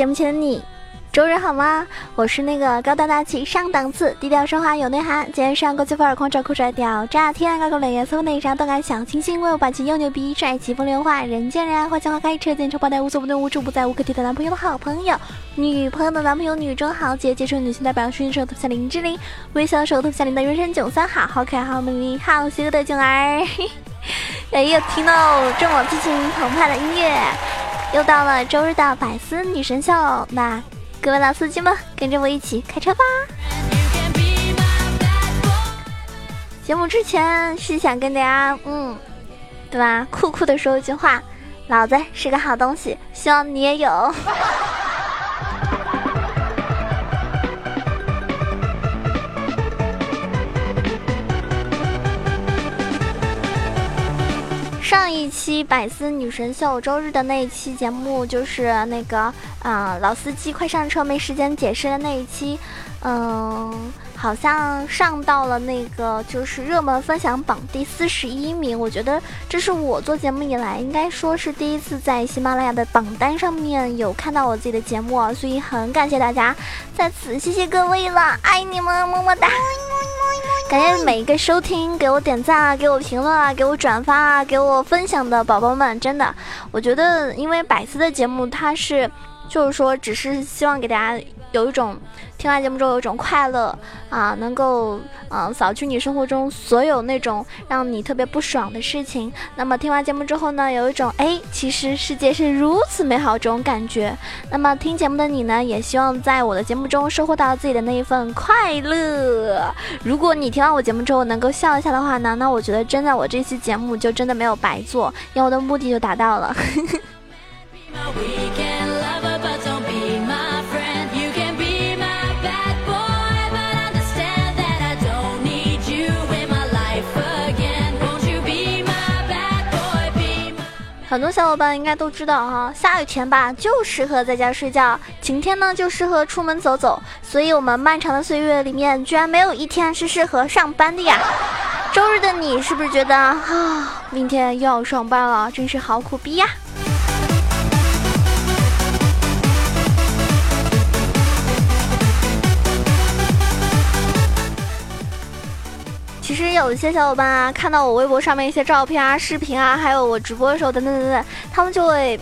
节目前的你，周日好吗？我是那个高端大气上档次、低调奢华有内涵、今天上国际范儿、狂拽酷拽屌炸天、高高冷颜色内啥动。感小清新、威武霸气又牛逼、帅气风流话、人见人爱、花见花开、车见车爆胎、无所不能、无处不在、无可替代男朋友的好朋友、女朋友的男朋友、女中豪杰、杰出女性代表、顺手头像林志玲、微笑手头像林的原神九三好好可爱、好美丽、好邪恶的囧儿。哎，又听到这么激情澎湃的音乐。又到了周日的百思女神秀，那各位老司机们跟着我一起开车吧。节目之前是想跟大家，嗯，对吧？酷酷的说一句话，老子是个好东西，希望你也有。上一期百思女神秀周日的那一期节目，就是那个，嗯，老司机快上车没时间解释的那一期，嗯，好像上到了那个就是热门分享榜第四十一名。我觉得这是我做节目以来应该说是第一次在喜马拉雅的榜单上面有看到我自己的节目，所以很感谢大家，在此谢谢各位了，爱你们，么么哒。感谢每一个收听、给我点赞啊、给我评论啊、给我转发啊、给我分享的宝宝们，真的，我觉得因为百思的节目，它是。就是说，只是希望给大家有一种听完节目之后有一种快乐啊，能够嗯扫去你生活中所有那种让你特别不爽的事情。那么听完节目之后呢，有一种哎，其实世界是如此美好这种感觉。那么听节目的你呢，也希望在我的节目中收获到自己的那一份快乐。如果你听完我节目之后能够笑一下的话呢，那我觉得真的我这期节目就真的没有白做，因为我的目的就达到了。很多小伙伴应该都知道哈，下雨天吧就适合在家睡觉，晴天呢就适合出门走走。所以，我们漫长的岁月里面，居然没有一天是适合上班的呀。周日的你是不是觉得啊，明天又要上班了，真是好苦逼呀？其实有一些小伙伴啊，看到我微博上面一些照片啊、视频啊，还有我直播的时候等等等等，他们就会，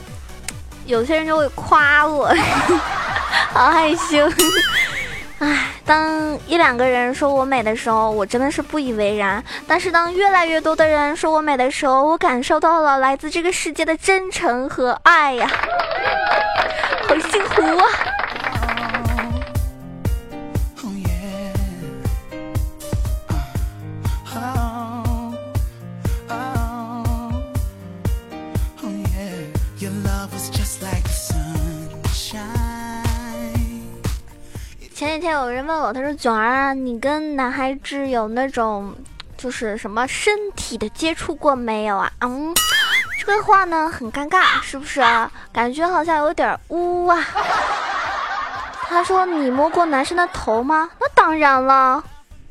有些人就会夸我，好害羞。唉，当一两个人说我美的时候，我真的是不以为然；但是当越来越多的人说我美的时候，我感受到了来自这个世界的真诚和爱呀，好幸福啊！有人问我，他说：“囧儿，你跟男孩子有那种，就是什么身体的接触过没有啊？”嗯，这个话呢很尴尬，是不是啊？感觉好像有点污啊。他说：“你摸过男生的头吗？”那当然了，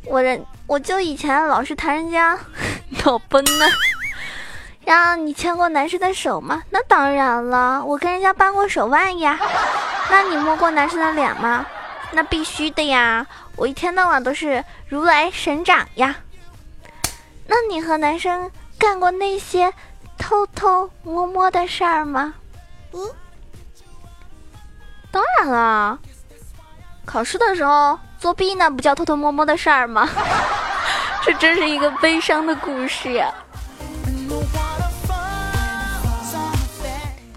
我人我就以前老是弹人家 脑崩呢。然后你牵过男生的手吗？那当然了，我跟人家扳过手腕呀。那你摸过男生的脸吗？那必须的呀，我一天到晚都是如来神掌呀。那你和男生干过那些偷偷摸摸的事儿吗？嗯，当然了，考试的时候作弊那不叫偷偷摸摸的事儿吗？这真是一个悲伤的故事呀。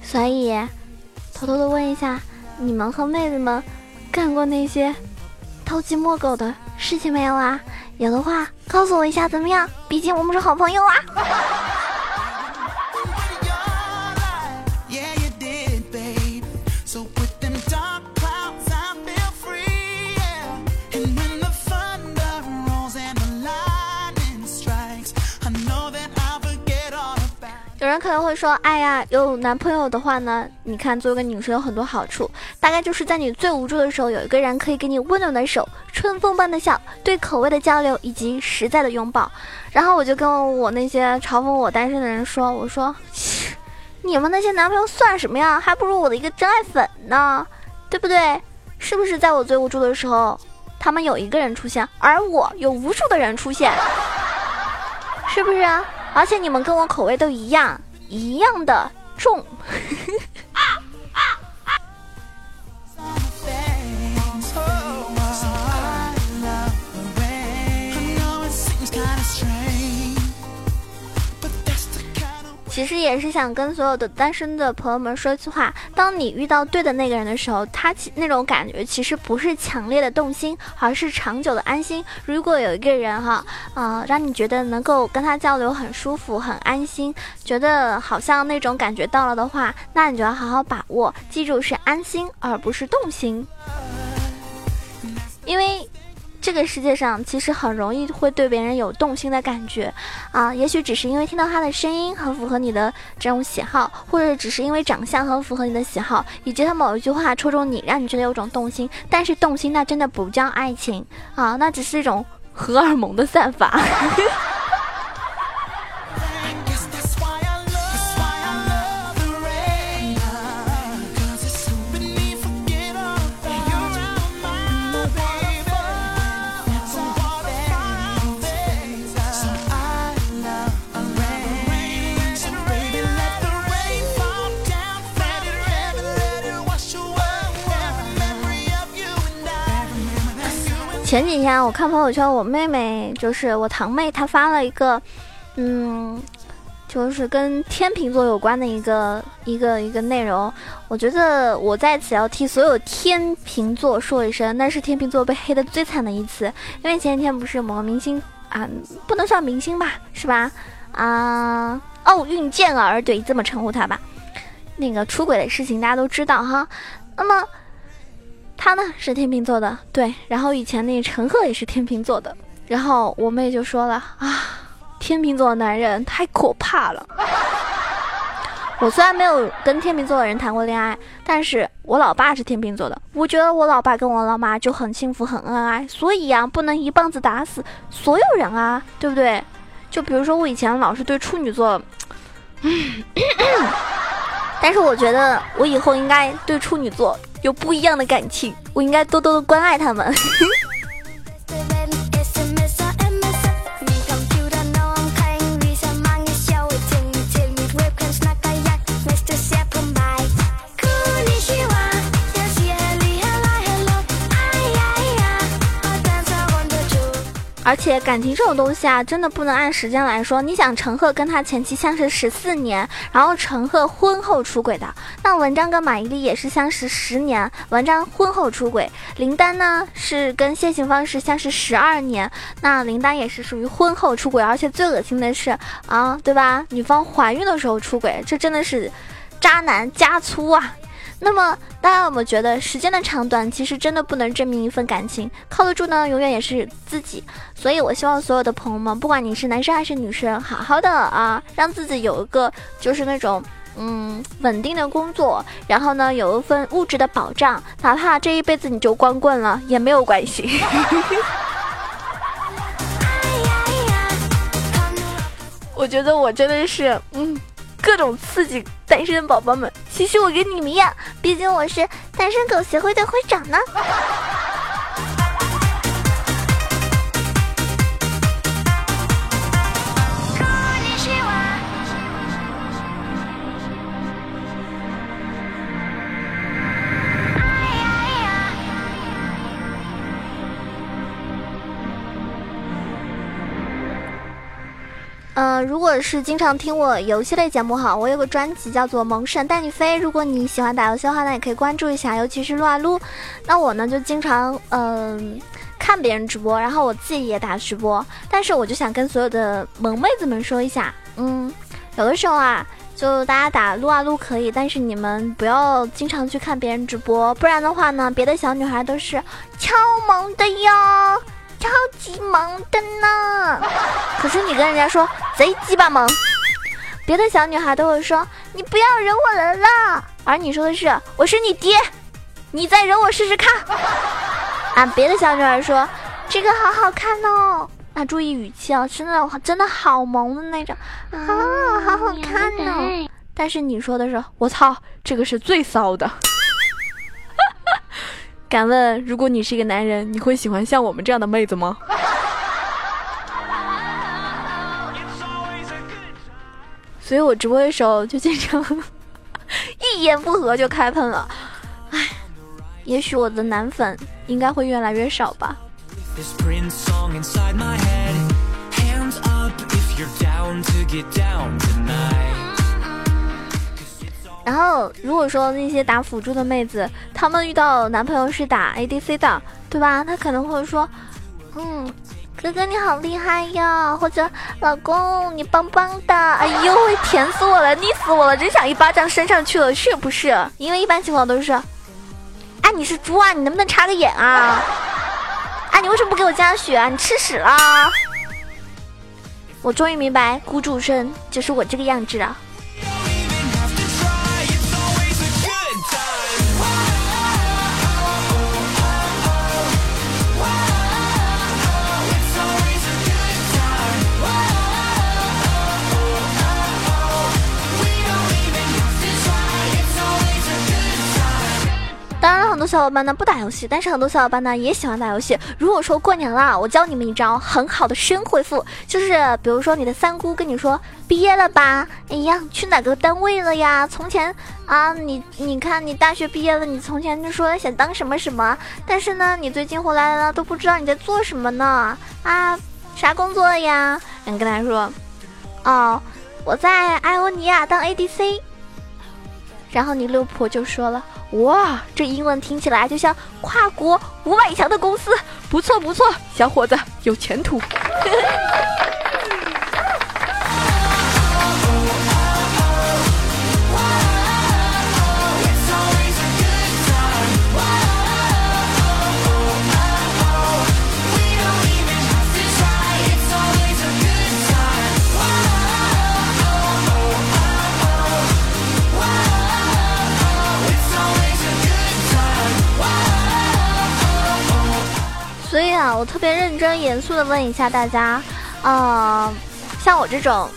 所以，偷偷的问一下，你们和妹子们。干过那些偷鸡摸狗的事情没有啊？有的话告诉我一下怎么样？毕竟我们是好朋友啊。人可能会说，哎呀，有男朋友的话呢，你看作为个女生有很多好处，大概就是在你最无助的时候，有一个人可以给你温暖的手、春风般的笑、对口味的交流以及实在的拥抱。然后我就跟我那些嘲讽我单身的人说，我说，你们那些男朋友算什么呀？还不如我的一个真爱粉呢，对不对？是不是在我最无助的时候，他们有一个人出现，而我有无数的人出现，是不是啊？而且你们跟我口味都一样，一样的重。其实也是想跟所有的单身的朋友们说一句话：当你遇到对的那个人的时候，他其那种感觉其实不是强烈的动心，而是长久的安心。如果有一个人哈，啊，让你觉得能够跟他交流很舒服、很安心，觉得好像那种感觉到了的话，那你就要好好把握，记住是安心而不是动心，因为。这个世界上其实很容易会对别人有动心的感觉，啊，也许只是因为听到他的声音很符合你的这种喜好，或者只是因为长相很符合你的喜好，以及他某一句话戳中你，让你觉得有种动心。但是动心那真的不叫爱情啊，那只是一种荷尔蒙的散发。前几天我看朋友圈，我妹妹就是我堂妹，她发了一个，嗯，就是跟天秤座有关的一个一个一个内容。我觉得我在此要替所有天秤座说一声，那是天秤座被黑的最惨的一次。因为前几天不是某个明星啊，不能算明星吧，是吧？啊，奥运健儿，对，这么称呼他吧。那个出轨的事情大家都知道哈。那么。他呢是天秤座的，对，然后以前那陈赫也是天秤座的，然后我妹就说了啊，天秤座的男人太可怕了。我虽然没有跟天秤座的人谈过恋爱，但是我老爸是天秤座的，我觉得我老爸跟我老妈就很幸福很恩爱，所以呀，不能一棒子打死所有人啊，对不对？就比如说我以前老是对处女座，但是我觉得我以后应该对处女座。有不一样的感情，我应该多多的关爱他们。而且感情这种东西啊，真的不能按时间来说。你想，陈赫跟他前妻相识十四年，然后陈赫婚后出轨的，那文章跟马伊琍也是相识十年，文章婚后出轨。林丹呢是跟谢杏芳是相识十二年，那林丹也是属于婚后出轨。而且最恶心的是啊，对吧？女方怀孕的时候出轨，这真的是渣男加粗啊！那么大家有没有觉得时间的长短其实真的不能证明一份感情？靠得住呢，永远也是自己。所以我希望所有的朋友们，不管你是男生还是女生，好好的啊，让自己有一个就是那种嗯稳定的工作，然后呢有一份物质的保障，哪怕这一辈子你就光棍了也没有关系。我觉得我真的是嗯。各种刺激单身宝宝们，其实我跟你们一样，毕竟我是单身狗协会的会长呢。如果是经常听我游戏类节目哈，我有个专辑叫做《萌神带你飞》。如果你喜欢打游戏的话，那也可以关注一下，尤其是撸啊撸。那我呢，就经常嗯看别人直播，然后我自己也打直播。但是我就想跟所有的萌妹子们说一下，嗯，有的时候啊，就大家打撸啊撸可以，但是你们不要经常去看别人直播，不然的话呢，别的小女孩都是 超萌的哟。超级萌的呢，可是你跟人家说贼鸡巴萌，别的小女孩都会说你不要惹我了。啦，而你说的是我是你爹，你再惹我试试看。啊，别的小女孩说这个好好看哦，那注意语气哦，真的真的好萌的那种。啊，好好看哦。但是你说的是我操，这个是最骚的。敢问，如果你是一个男人，你会喜欢像我们这样的妹子吗？所以我直播的时候就经常一言不合就开喷了。唉，也许我的男粉应该会越来越少吧。然后，如果说那些打辅助的妹子，她们遇到男朋友是打 ADC 的，对吧？她可能会说，嗯，哥哥你好厉害呀，或者老公你棒棒的，哎呦喂，甜死我了，腻死我了，真想一巴掌扇上去了，是不是？因为一般情况都是，哎，你是猪啊，你能不能插个眼啊？哎，你为什么不给我加血啊？你吃屎啦！我终于明白，孤注生就是我这个样子了。小伙伴呢不打游戏，但是很多小伙伴呢也喜欢打游戏。如果说过年了，我教你们一招很好的深回复，就是比如说你的三姑跟你说毕业了吧，哎呀，去哪个单位了呀？从前啊，你你看你大学毕业了，你从前就说想当什么什么，但是呢，你最近回来了都不知道你在做什么呢？啊，啥工作呀？你跟他说，哦，我在艾欧尼亚当 ADC。然后你六婆就说了。哇，这英文听起来就像跨国五百强的公司，不错不错，小伙子有前途。的问一下大家，呃，像我这种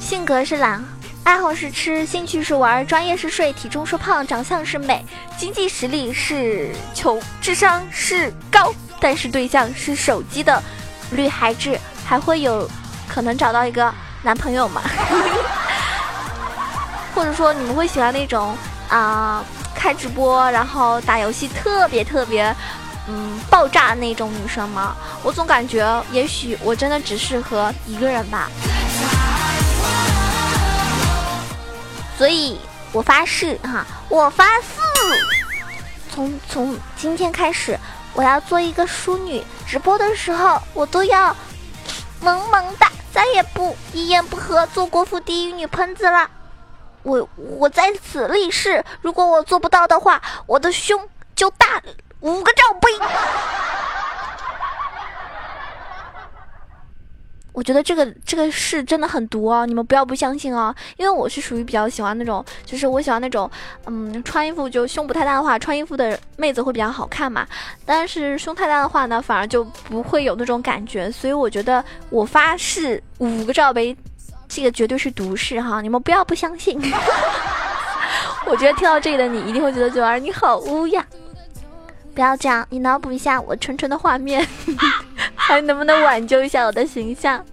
性格是懒，爱好是吃，兴趣是玩，专业是睡，体重是胖，长相是美，经济实力是穷，智商是高，但是对象是手机的女孩子，还会有可能找到一个男朋友吗？或者说你们会喜欢那种啊开直播然后打游戏特别特别。嗯，爆炸那种女生吗？我总感觉，也许我真的只适合一个人吧。所以我发誓哈，我发誓，从从今天开始，我要做一个淑女，直播的时候我都要萌萌哒，再也不一言不合做国服第一女喷子了。我我在此立誓，如果我做不到的话，我的胸就大。五个罩杯，我觉得这个这个事真的很毒啊！你们不要不相信哦！因为我是属于比较喜欢那种，就是我喜欢那种，嗯，穿衣服就胸不太大的话，穿衣服的妹子会比较好看嘛。但是胸太大的话呢，反而就不会有那种感觉。所以我觉得我发誓五个罩杯，这个绝对是毒誓哈！你们不要不相信。我觉得听到这里的你一定会觉得九儿你好污呀。不要这样，你脑补一下我纯纯的画面，还能不能挽救一下我的形象？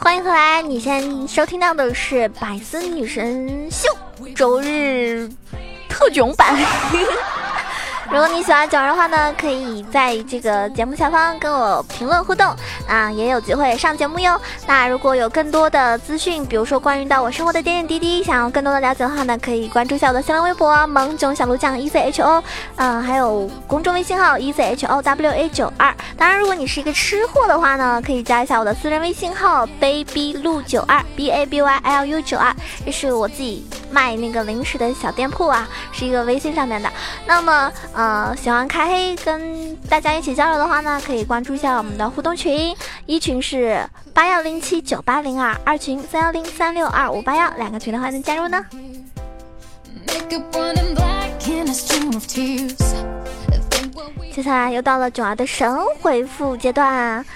欢迎回来，你现在收听到的是《百思女神秀》周日特囧版。如果你喜欢九儿的话呢，可以在这个节目下方跟我评论互动啊，也有机会上节目哟。那如果有更多的资讯，比如说关于到我生活的点点滴滴，想要更多的了解的话呢，可以关注一下我的新浪微博萌囧小鹿酱 E C H O，嗯，还有公众微信号 E C H O W A 九二。当然，如果你是一个吃货的话呢，可以加一下我的私人微信号 baby 鹿九二 B A B Y L U 九二，这是我自己卖那个零食的小店铺啊，是一个微信上面的。那么，呃，喜欢开黑跟大家一起交流的话呢，可以关注一下我们的互动群，一群是八幺零七九八零二，二群三幺零三六二五八幺，两个群的话能加入呢。接下来又到了囧儿的神回复阶段。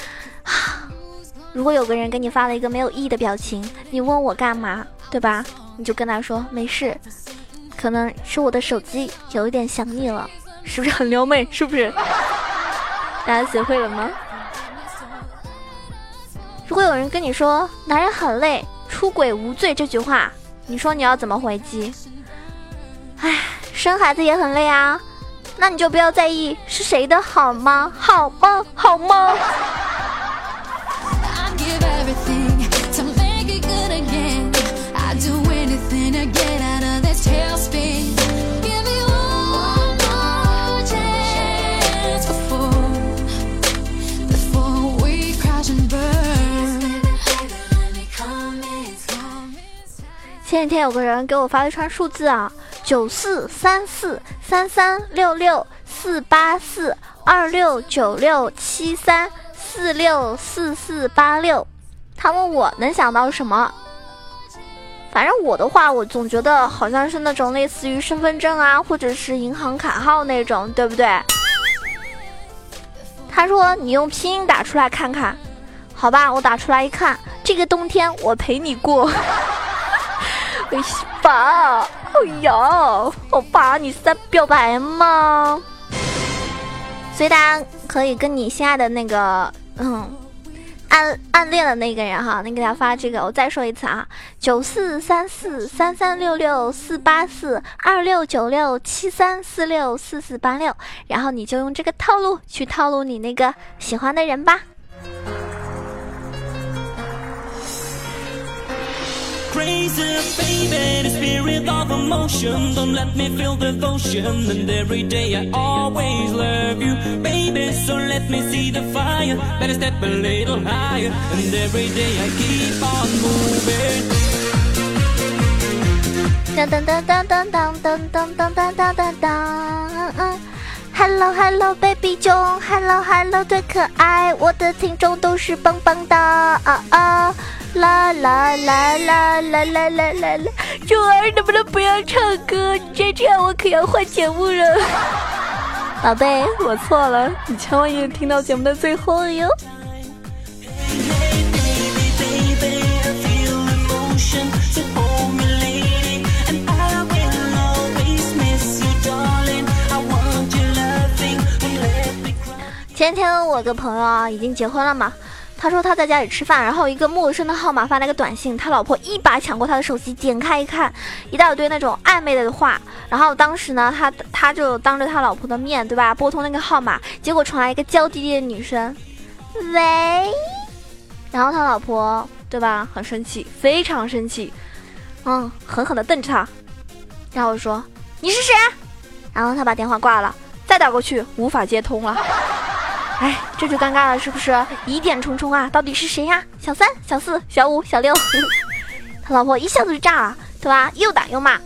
如果有个人给你发了一个没有意义的表情，你问我干嘛，对吧？你就跟他说没事，可能是我的手机有一点想你了，是不是很撩妹？是不是？大家学会了吗？如果有人跟你说男人很累，出轨无罪这句话，你说你要怎么回击？唉，生孩子也很累啊，那你就不要在意是谁的好吗？好吗？好吗？前几天有个人给我发了一串数字啊，九四三四三三六六四八四二六九六七三四六四四八六，他问我能想到什么？反正我的话，我总觉得好像是那种类似于身份证啊，或者是银行卡号那种，对不对？他说你用拼音打出来看看，好吧，我打出来一看，这个冬天我陪你过。爸，哎呀，我爸，你是在表白吗？所以大家可以跟你心爱的那个，嗯，暗暗恋的那个人哈，你给他发这个，我再说一次啊，九四三四三三六六四八四二六九六七三四六四四八六，然后你就用这个套路去套路你那个喜欢的人吧。crazy, baby, the spirit of emotion. Don't let me feel devotion. And every day I always love you, baby. So let me see the fire. Better step a little higher. And every day I keep on moving. Dun dun dun dun dun dun dun dun dun dun dun dun dun. Hello Hello Baby 囧，Hello Hello 最可爱，我的听众都是棒棒的啊啊！ 啦啦啦啦啦啦啦啦啦！九儿能不能不要唱歌？再这样我可要换节目了。宝贝，我错了，你千万要听到节目的最后哟。前天我个朋友啊，已经结婚了嘛。他说他在家里吃饭，然后一个陌生的号码发了个短信，他老婆一把抢过他的手机，点开一看，一大堆那种暧昧的话。然后当时呢，他他就当着他老婆的面对吧，拨通那个号码，结果传来一个娇滴滴的女声，喂。然后他老婆对吧，很生气，非常生气，嗯，狠狠的瞪着他，然后说你是谁？然后他把电话挂了，再打过去无法接通了。哎，这就尴尬了，是不是？疑点重重啊！到底是谁呀？小三、小四、小五、小六，他老婆一下子就炸了，对吧？又打又骂。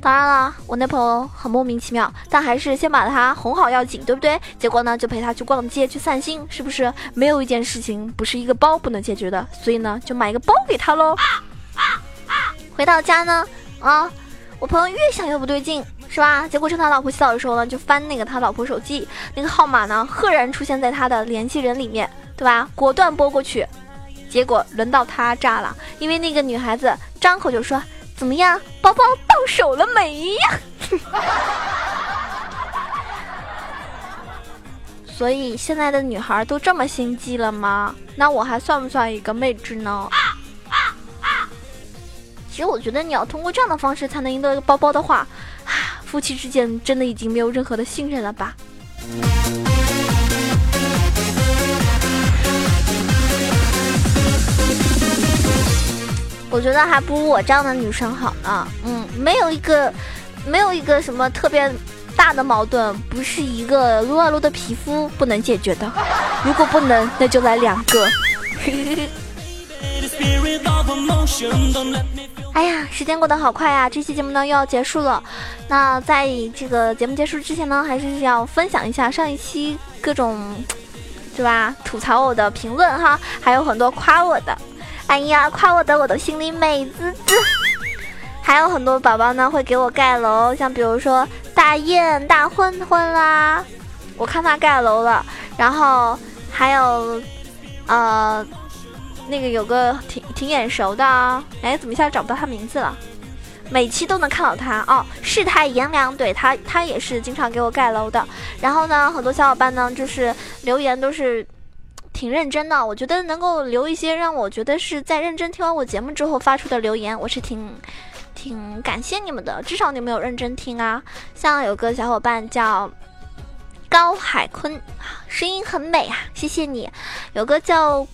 当然了，我那朋友很莫名其妙，但还是先把他哄好要紧，对不对？结果呢，就陪他去逛街，去散心，是不是？没有一件事情不是一个包不能解决的，所以呢，就买一个包给他喽。回到家呢，啊，我朋友越想越不对劲。是吧？结果趁他老婆洗澡的时候呢，就翻那个他老婆手机，那个号码呢，赫然出现在他的联系人里面，对吧？果断拨过去，结果轮到他炸了，因为那个女孩子张口就说：“怎么样，包包到手了没呀？” 所以现在的女孩都这么心机了吗？那我还算不算一个妹纸呢？其实我觉得你要通过这样的方式才能赢得一个包包的话。夫妻之间真的已经没有任何的信任了吧？我觉得还不如我这样的女生好呢。嗯，没有一个，没有一个什么特别大的矛盾，不是一个撸啊撸的皮肤不能解决的。如果不能，那就来两个。哎呀，时间过得好快呀！这期节目呢又要结束了。那在这个节目结束之前呢，还是要分享一下上一期各种，对吧？吐槽我的评论哈，还有很多夸我的。哎呀，夸我的我都心里美滋滋。还有很多宝宝呢会给我盖楼，像比如说大雁、大混混啦，我看他盖楼了。然后还有，呃。那个有个挺挺眼熟的啊，哎，怎么一下找不到他名字了？每期都能看到他哦，世态炎凉，对他，他也是经常给我盖楼的。然后呢，很多小伙伴呢，就是留言都是挺认真的。我觉得能够留一些让我觉得是在认真听完我节目之后发出的留言，我是挺挺感谢你们的。至少你们有认真听啊。像有个小伙伴叫高海坤，声音很美啊，谢谢你。有个叫。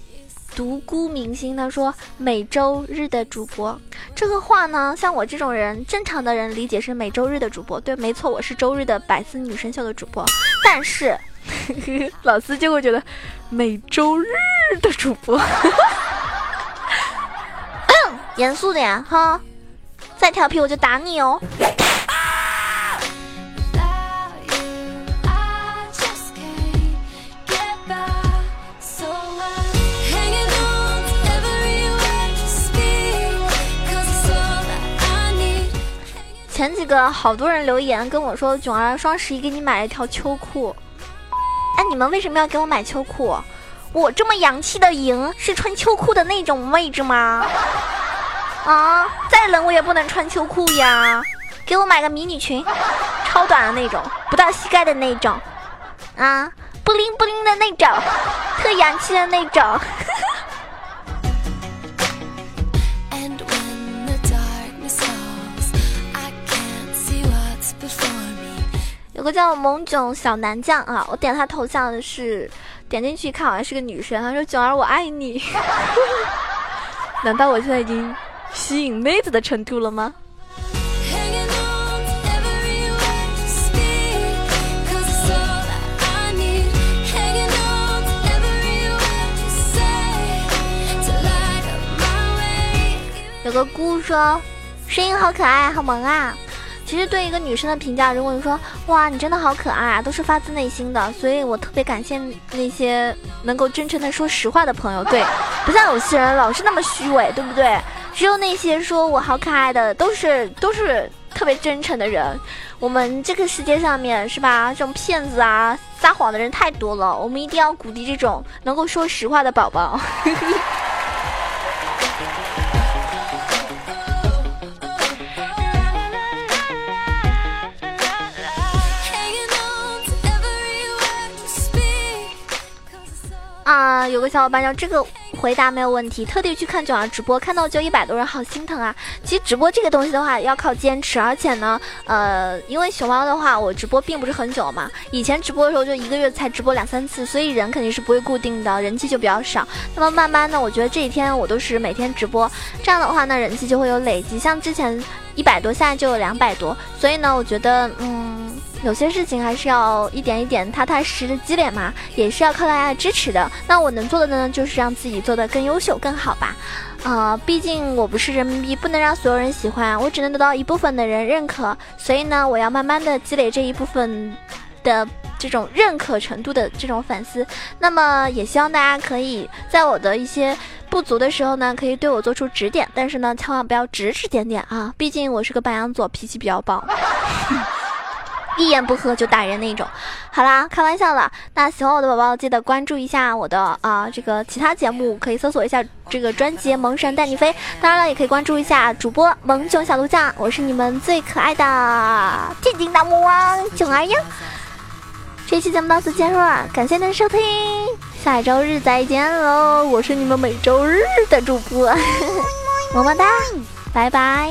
独孤明星他说每周日的主播，这个话呢，像我这种人，正常的人理解是每周日的主播，对，没错，我是周日的百思女神秀的主播。但是 老司就会觉得每周日的主播，嗯严肃点哈，再调皮我就打你哦。前几个好多人留言跟我说，囧儿双十一给你买了一条秋裤。哎，你们为什么要给我买秋裤？我这么洋气的赢是穿秋裤的那种位置吗？啊，再冷我也不能穿秋裤呀！给我买个迷你裙，超短的那种，不到膝盖的那种，啊，不灵不灵的那种，特洋气的那种。有个叫萌囧小男将啊，我点他头像的是，点进去一看好像是个女生，他说囧儿我爱你，难道我现在已经吸引妹子的程度了吗？有个姑说，声音好可爱，好萌啊。其实对一个女生的评价，如果你说哇，你真的好可爱啊，都是发自内心的，所以我特别感谢那些能够真诚的说实话的朋友。对，不像有些人老是那么虚伪，对不对？只有那些说我好可爱的，都是都是特别真诚的人。我们这个世界上面是吧，这种骗子啊、撒谎的人太多了，我们一定要鼓励这种能够说实话的宝宝。有个小伙伴叫这个回答没有问题，特地去看九儿直播，看到就一百多人，好心疼啊！其实直播这个东西的话，要靠坚持，而且呢，呃，因为熊猫的话，我直播并不是很久嘛，以前直播的时候就一个月才直播两三次，所以人肯定是不会固定的，人气就比较少。那么慢慢的，我觉得这几天我都是每天直播，这样的话呢，人气就会有累积，像之前一百多，现在就有两百多，所以呢，我觉得，嗯。有些事情还是要一点一点踏踏实实的积累嘛，也是要靠大家的支持的。那我能做的呢，就是让自己做的更优秀、更好吧。啊，毕竟我不是人民币，不能让所有人喜欢，我只能得到一部分的人认可。所以呢，我要慢慢的积累这一部分的这种认可程度的这种粉丝。那么也希望大家可以在我的一些不足的时候呢，可以对我做出指点，但是呢，千万不要指指点点啊，毕竟我是个白羊座，脾气比较暴。一言不合就打人那种，好啦，开玩笑了。那喜欢我的宝宝，记得关注一下我的啊，这个其他节目可以搜索一下这个专辑《萌神带你飞》。当然了，也可以关注一下主播萌囧小鹿酱，我是你们最可爱的天津大魔王囧儿呀。这期节目到此结束了，感谢您的收听，下周日再见喽！我是你们每周日的主播，么么哒，拜拜。